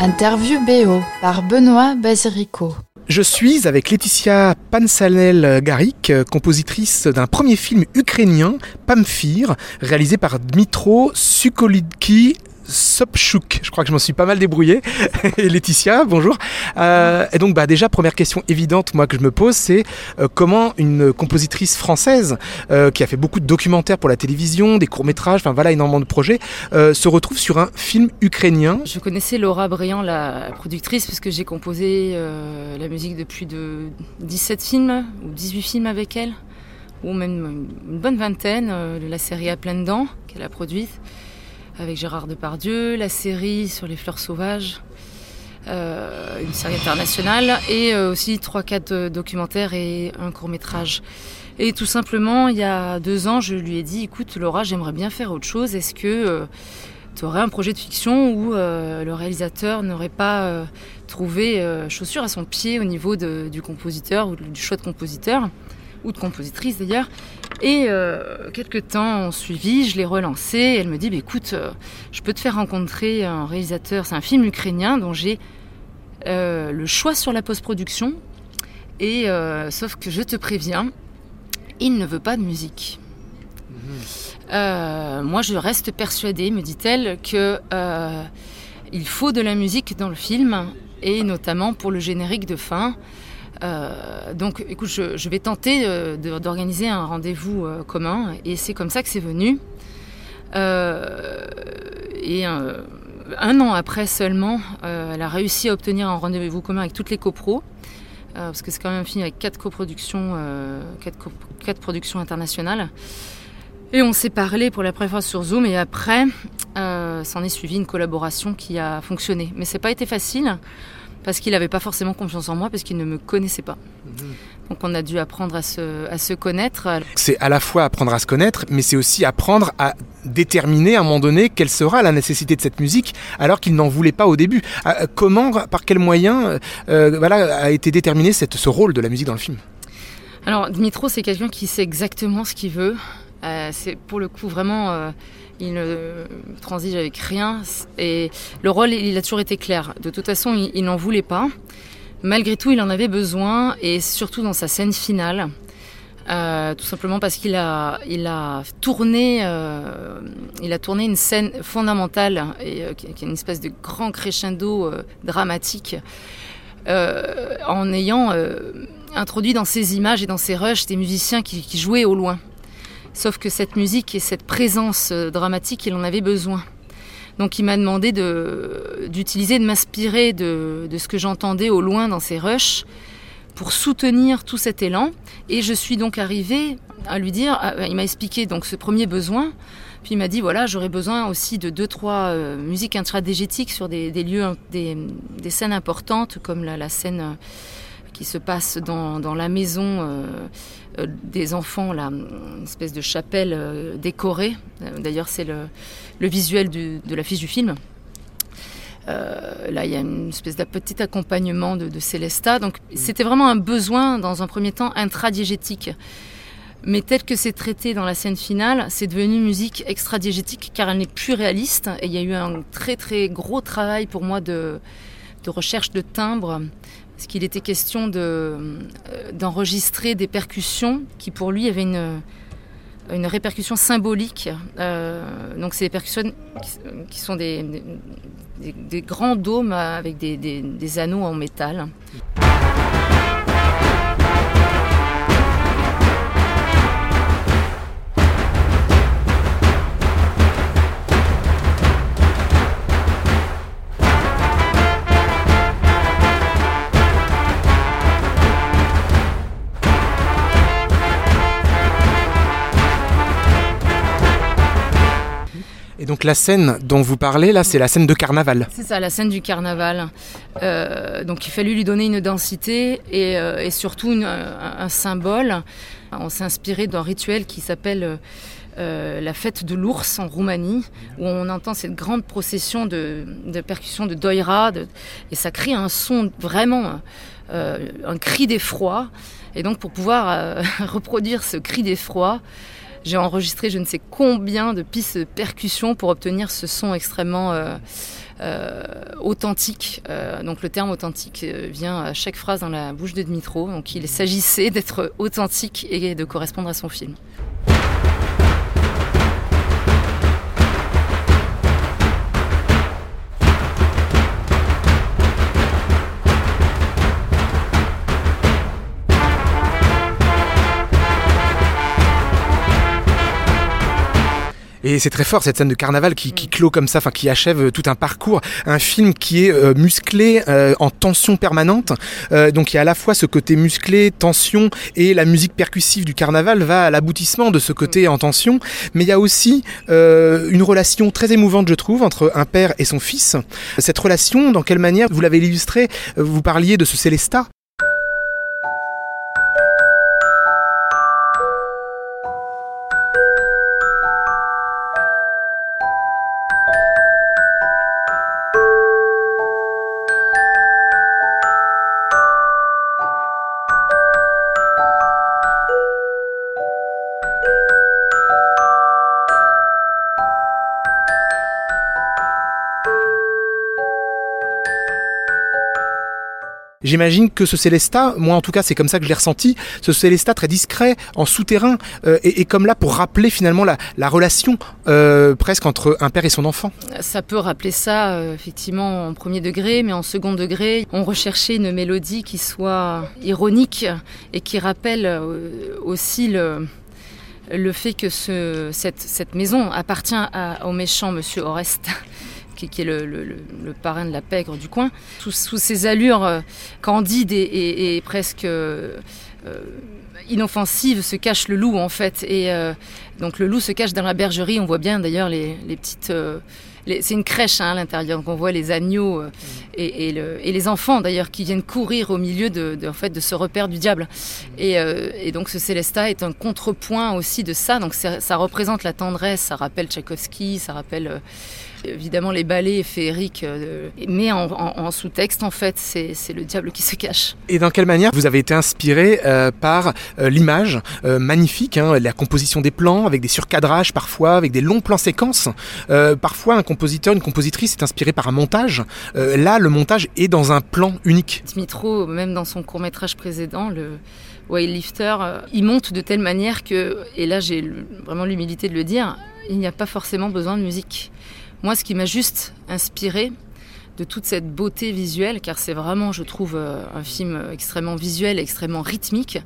Interview BO par Benoît Basirico. Je suis avec Laetitia Pansanel-Garik, compositrice d'un premier film ukrainien, Pamphir, réalisé par Dmitro Sukolidki Sopchuk. Je crois que je m'en suis pas mal débrouillé. Et Laetitia, bonjour. Euh, et donc, bah, déjà, première question évidente, moi, que je me pose, c'est euh, comment une compositrice française, euh, qui a fait beaucoup de documentaires pour la télévision, des courts-métrages, enfin voilà, énormément de projets, se retrouve sur un film ukrainien? Je connaissais Laura Briand, la productrice, puisque j'ai composé la musique depuis de 17 films ou 18 films avec elle, ou même une bonne vingtaine, la série À plein dents qu'elle a produite avec Gérard Depardieu, la série sur les fleurs sauvages, euh, une série internationale, et euh, aussi 3-4 euh, documentaires et un court métrage. Et tout simplement, il y a deux ans, je lui ai dit, écoute Laura, j'aimerais bien faire autre chose, est-ce que tu aurais un projet de fiction où le réalisateur n'aurait pas trouvé chaussure à son pied au niveau du compositeur ou du choix de compositeur ou de compositrice d'ailleurs. Et euh, quelques temps ont suivi, je l'ai relancé. elle me dit bah, écoute, euh, je peux te faire rencontrer un réalisateur. C'est un film ukrainien dont j'ai euh, le choix sur la post-production. Et sauf que je te préviens, il ne veut pas de musique. Mhm. moi, je reste persuadée, me dit-elle, que il faut de la musique dans le film et notamment pour le générique de fin. Euh, donc, écoute, je, vais tenter euh, d'organiser un rendez-vous euh, commun, et c'est comme ça que c'est venu. et un an après seulement, elle a réussi à obtenir un rendez-vous commun avec toutes les copros, parce que c'est quand même film avec quatre coproductions, quatre, productions internationales. Et on s'est parlé pour la première fois sur Zoom, et après, s'en est suivi une collaboration qui a fonctionné. Mais c'est pas été facile parce qu'il n'avait pas forcément confiance en moi, parce qu'il ne me connaissait pas. Mhm. Donc on a dû apprendre à se, à se connaître. C'est à la fois apprendre à se connaître, mais c'est aussi apprendre à déterminer à un moment donné quelle sera la nécessité de cette musique, alors qu'il n'en voulait pas au début. Ah, comment, par quels moyens, euh, voilà, a été déterminé cette, ce rôle de la musique dans le film? Alors Dmitro, c'est quelqu'un qui sait exactement ce qu'il veut. Euh, c'est pour le coup vraiment, euh, il ne transige avec rien. Et le rôle, il a toujours été clair. De toute façon, il, n'en voulait pas. Malgré tout, il en avait besoin, et surtout dans sa scène finale. Euh, tout simplement parce qu'il a, tourné, a tourné une scène fondamentale et qui est une espèce de grand crescendo dramatique, en ayant introduit dans ses images et dans ses rushs des musiciens qui jouaient au loin. Sauf que cette musique et cette présence euh, dramatique, il en avait besoin. Donc il m'a demandé d'utiliser, de, m'inspirer de, ce que j'entendais au loin dans ces rushs pour soutenir tout cet élan. Et je suis donc arrivée à lui dire, il m'a expliqué donc ce premier besoin, puis il m'a dit voilà j'aurais besoin aussi de deux trois euh, musiques intradégétiques sur des, lieux, des, scènes importantes comme la, scène euh, qui se passe dans, la maison euh, des enfants, là, une espèce de chapelle euh, décorée. Euh, d'ailleurs, c'est le, visuel de l'affiche du film. là, il y a une espèce de petit accompagnement de, de Célesta. Donc, mm. c'était vraiment un besoin, dans un premier temps, intradiégétique. Mais tel que c'est traité dans la scène finale, c'est devenu musique extradiégétique car elle n'est plus réaliste. Et il y a eu un très très gros travail pour moi de, de recherche de timbre parce qu'il était question euh, d'enregistrer des percussions qui pour lui avaient une, une répercussion symbolique. Euh, donc c'est des percussions qui, sont des, des, grands dômes avec des, des anneaux en métal. Donc la scène dont vous parlez là, c'est la scène de carnaval. C'est ça, la scène du carnaval. Euh, donc il fallu lui donner une densité et, euh, surtout un, symbole. On s'est inspiré d'un rituel qui s'appelle euh, la fête de l'ours en Roumanie, où on entend cette grande procession de, de percussions de doira, et ça crée un son vraiment, un cri d'effroi. Et donc pour pouvoir reproduire ce cri d'effroi, j'ai enregistré je ne sais combien de pistes de percussion pour obtenir ce son extrêmement euh, authentique. Euh, donc le terme authentique euh, vient à chaque phrase dans la bouche de Dmitro. Donc il s'agissait d'être authentique et de correspondre à son film. Et c'est très fort cette scène de carnaval qui, qui clôt comme ça, enfin qui achève euh, tout un parcours, un film qui est euh, musclé, euh, en tension permanente. donc il y a à la fois ce côté musclé, tension, et la musique percussive du carnaval va à l'aboutissement de ce côté en tension. Mais il y a aussi une relation très émouvante, je trouve, entre un père et son fils. Cette relation, dans quelle manière vous l'avez illustré Vous parliez de ce Célestat J'imagine que ce Célestat, moi en tout cas c'est comme ça que je l'ai ressenti, ce Célestat très discret, en souterrain, euh, et, comme là pour rappeler finalement la, relation euh, presque entre un père et son enfant. Ça peut rappeler ça euh, effectivement en premier degré, mais en second degré, on recherchait une mélodie qui soit ironique et qui rappelle aussi le, fait que ce, cette, cette, maison appartient au méchant Monsieur Oreste qui, est le, parrain de la pègre du coin, sous, ses allures euh, candides et, presque euh, euh, inoffensives se cache le loup en fait. Et donc le loup se cache dans la bergerie. On voit bien d'ailleurs les, petites c'est une crèche hein, à l'intérieur, donc on voit les agneaux et, les enfants d'ailleurs qui viennent courir au milieu de, en fait, de ce repère du diable. Et, donc ce Célestat est un contrepoint aussi de ça, donc ça, représente la tendresse, ça rappelle Tchaïkovski, ça rappelle Évidemment, les ballets féeriques, euh, mais en, sous-texte, en fait, c'est le diable qui se cache. Et dans quelle manière vous avez été inspiré euh, par euh, l'image magnifique, hein, la composition des plans, avec des surcadrages parfois, avec des longs plans séquences Parfois, un compositeur, une compositrice est inspiré par un montage. là, le montage est dans un plan unique. Dimitro, même dans son court-métrage précédent, le Lifter, il monte de telle manière que, et là j'ai vraiment l'humilité de le dire, il n'y a pas forcément besoin de musique. Moi, ce qui m'a juste inspiré de toute cette beauté visuelle, car c'est vraiment, je trouve, euh, un film extrêmement visuel, extrêmement rythmique,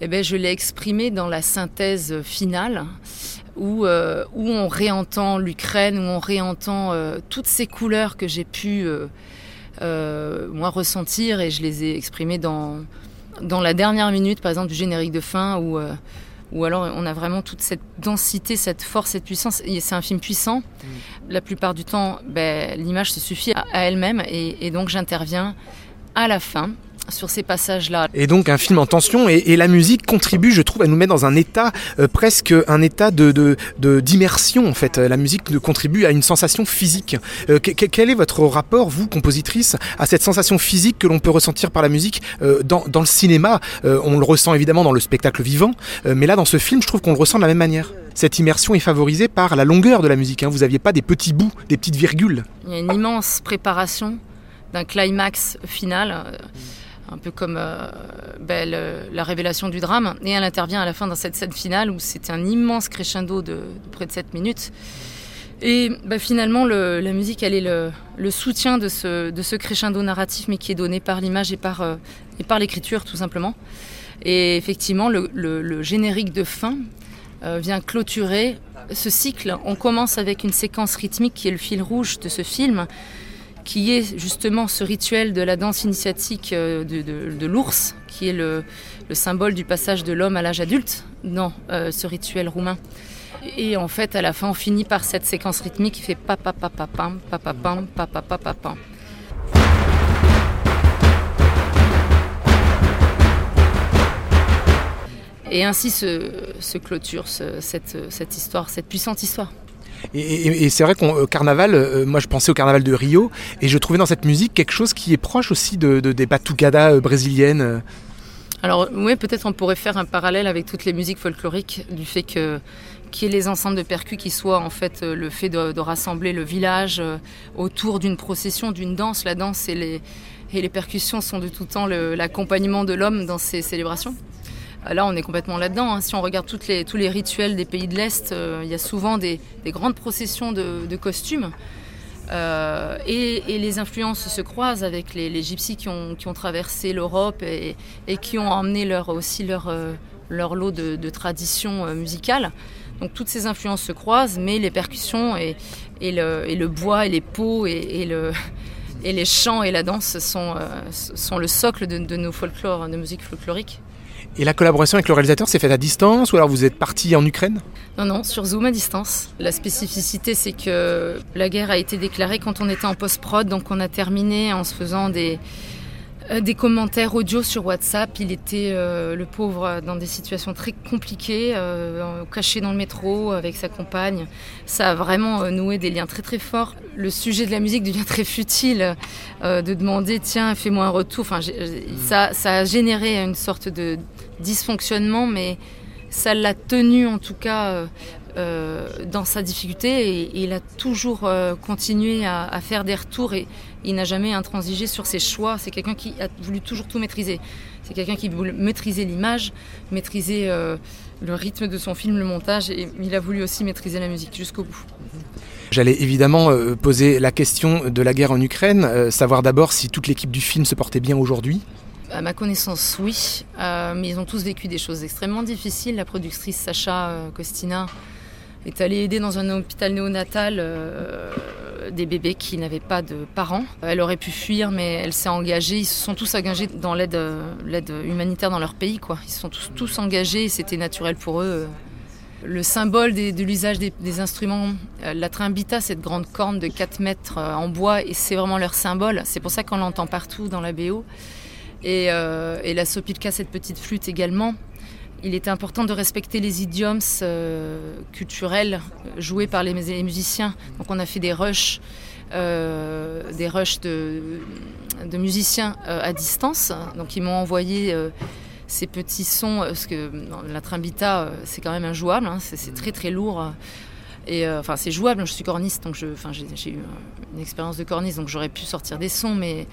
eh ben, je l'ai exprimé dans la synthèse finale, où, euh, on réentend l'Ukraine, où on réentend euh, toutes ces couleurs que j'ai pu, moi, ressentir, et je les ai exprimées dans, dans la dernière minute, par exemple, du générique de fin, où ou alors on a vraiment toute cette densité, cette force, cette puissance. C'est un film puissant. Mm. La plupart du temps, ben, l'image se suffit à, elle-même et donc j'interviens à la fin sur ces passages-là. Et donc un film en tension et, la musique contribue, je trouve, à nous mettre dans un état euh, presque un état de d'immersion en fait. La musique contribue à une sensation physique. Euh, quel est votre rapport, vous, compositrice, à cette sensation physique que l'on peut ressentir par la musique euh, dans, dans, le cinéma? On le ressent évidemment dans le spectacle vivant, mais là dans ce film, je trouve qu'on le ressent de la même manière. Cette immersion est favorisée par la longueur de la musique. Hein. Vous n'aviez pas des petits bouts, des petites virgules. Il y a une immense préparation d'un climax final un peu comme euh, ben, la révélation du drame. Et elle intervient à la fin dans cette scène finale où c'est un immense crescendo de, près de 7 minutes. Et ben, finalement, la musique, elle est le, soutien de ce, crescendo narratif, mais qui est donné par l'image et par, euh, l'écriture, tout simplement. Et effectivement, le, générique de fin euh, vient clôturer ce cycle. On commence avec une séquence rythmique qui est le fil rouge de ce film, qui est justement ce rituel de la danse initiatique euh, de, l'ours, qui est le, symbole du passage de l'homme à l'âge adulte dans euh, ce rituel roumain. Et en fait, à la fin, on finit par cette séquence rythmique qui fait papa papa pam papa pam papa papa pam. Et ainsi se, clôture cette histoire, cette puissante histoire. Et, c'est vrai qu'au carnaval, euh, moi je pensais au carnaval de Rio, et je trouvais dans cette musique quelque chose qui est proche aussi de, des batucadas euh, brésiliennes. Alors oui, peut-être on pourrait faire un parallèle avec toutes les musiques folkloriques, du fait que qui est les ensembles de percus qui soient en fait le fait de, rassembler le village autour d'une procession, d'une danse. La danse et les, et les percussions sont de tout temps l'accompagnement de l'homme dans ces célébrations. Là, on est complètement là-dedans. Hein. Si on regarde les, tous les rituels des pays de l'Est, il y a souvent des, grandes processions de costumes. Euh, et, les influences se croisent avec les, gypsies qui ont, traversé l'Europe et, qui ont emmené aussi leur, euh, leur lot de, traditions euh, musicales. Donc toutes ces influences se croisent, mais les percussions et, le, bois et les peaux et, les chants et la danse sont, sont le socle de, de nos folklores, de musique folklorique. Et la collaboration avec le réalisateur s'est faite à distance ou alors vous êtes parti en Ukraine? Non, non, sur Zoom à distance. La spécificité, c'est que la guerre a été déclarée quand on était en post-prod, donc on a terminé en se faisant des, euh, des commentaires audio sur WhatsApp. Il était, euh, le pauvre, dans des situations très compliquées, euh, caché dans le métro avec sa compagne. Ça a vraiment noué des liens très très forts. Le sujet de la musique devient très futile, de demander tiens, fais-moi un retour. Enfin, ça, ça a généré une sorte de dysfonctionnement, mais ça l'a tenu en tout cas dans sa difficulté et, il a toujours continué à, faire des retours et il n'a jamais intransigé sur ses choix. C'est quelqu'un qui a voulu toujours tout maîtriser. C'est quelqu'un qui voulait maîtriser l'image, maîtriser euh, le rythme de son film, le montage, et il a voulu aussi maîtriser la musique jusqu'au bout. J'allais évidemment euh, poser la question de la guerre en Ukraine, euh, savoir d'abord si toute l'équipe du film se portait bien aujourd'hui. À ma connaissance, oui, mais ils ont tous vécu des choses extrêmement difficiles. La productrice Sacha Costina est allée aider dans un hôpital néonatal des bébés qui n'avaient pas de parents. Elle aurait pu fuir, mais elle s'est engagée. Ils se sont tous engagés dans l'aide, humanitaire dans leur pays. Quoi. Ils se sont tous, engagés et c'était naturel pour eux. Le symbole de l'usage des, instruments, euh, la trimbita, cette grande corne de 4 mètres euh, en bois, et c'est vraiment leur symbole. C'est pour ça qu'on l'entend partout dans la BO. Et, euh, et la sopilka, cette petite flûte également il était important de respecter les idiomes euh, culturels joués par les, musiciens. Donc on a fait des rushs, euh, des rushs de, musiciens à distance. Donc ils m'ont envoyé ces petits sons, parce que la trimbita c'est quand même injouable, hein. c'est très très lourd. Et enfin, c'est jouable. Je suis corniste, donc j'ai eu une expérience de corniste, donc j'aurais pu sortir des sons, mais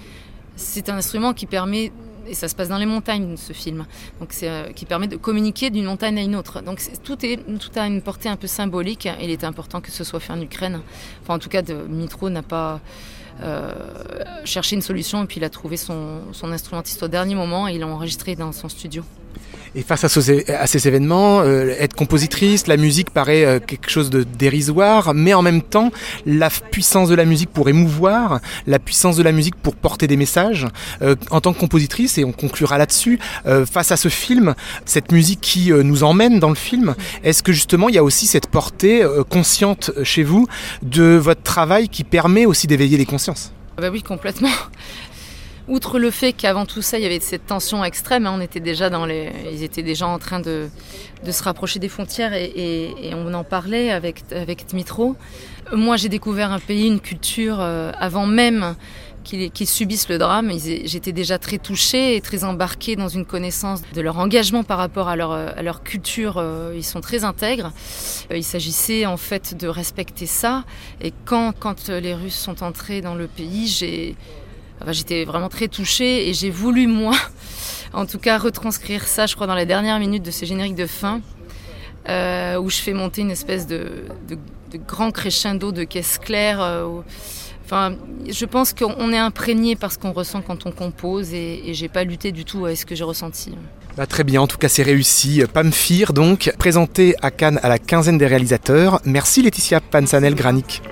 c'est un instrument qui permet et ça se passe dans les montagnes, ce film. Donc c'est euh, qui permet de communiquer d'une montagne à une autre. Donc tout est tout a une portée un peu symbolique. Et il est important que ce soit fait en Ukraine. Enfin, en tout cas, Mitro n'a pas euh, cherché une solution et puis il a trouvé son, son instrumentiste au dernier moment et il l'a enregistré dans son studio. Et face à, ces événements, euh, être compositrice, la musique paraît euh, quelque chose de dérisoire, mais en même temps, la puissance de la musique pour émouvoir, la puissance de la musique pour porter des messages. Euh, en tant que compositrice, et on conclura là-dessus, face à ce film, cette musique qui nous emmène dans le film, est-ce que justement il y a aussi cette portée consciente chez vous de votre travail qui permet aussi d'éveiller les consciences? Bah oui, complètement. Outre le fait qu'avant tout ça, il y avait cette tension extrême, hein, on était déjà dans les, ils étaient déjà en train de, se rapprocher des frontières et, on en parlait avec, avec Dmitro. Moi, j'ai découvert un pays, une culture euh, avant même qu'ils subissent le drame. J'étais déjà très touchée et très embarquée dans une connaissance de leur engagement par rapport à leur, à leur culture. Euh, ils sont très intègres. Euh, il s'agissait en fait de respecter ça. Et quand, quand les Russes sont entrés dans le pays, j'ai J'étais vraiment très touchée et j'ai voulu, moi, en tout cas, retranscrire ça, je crois, dans les dernières minutes de ce générique de fin, euh, où je fais monter une espèce de, grand crescendo de caisse claire. Euh, je pense qu'on est imprégné par ce qu'on ressent quand on compose et, et j'ai pas lutté du tout à ce que j'ai ressenti. Bah, très bien, en tout cas c'est réussi. Pamphir donc, présenté à Cannes à la quinzaine des réalisateurs. Merci Laetitia Pansanel-Granic.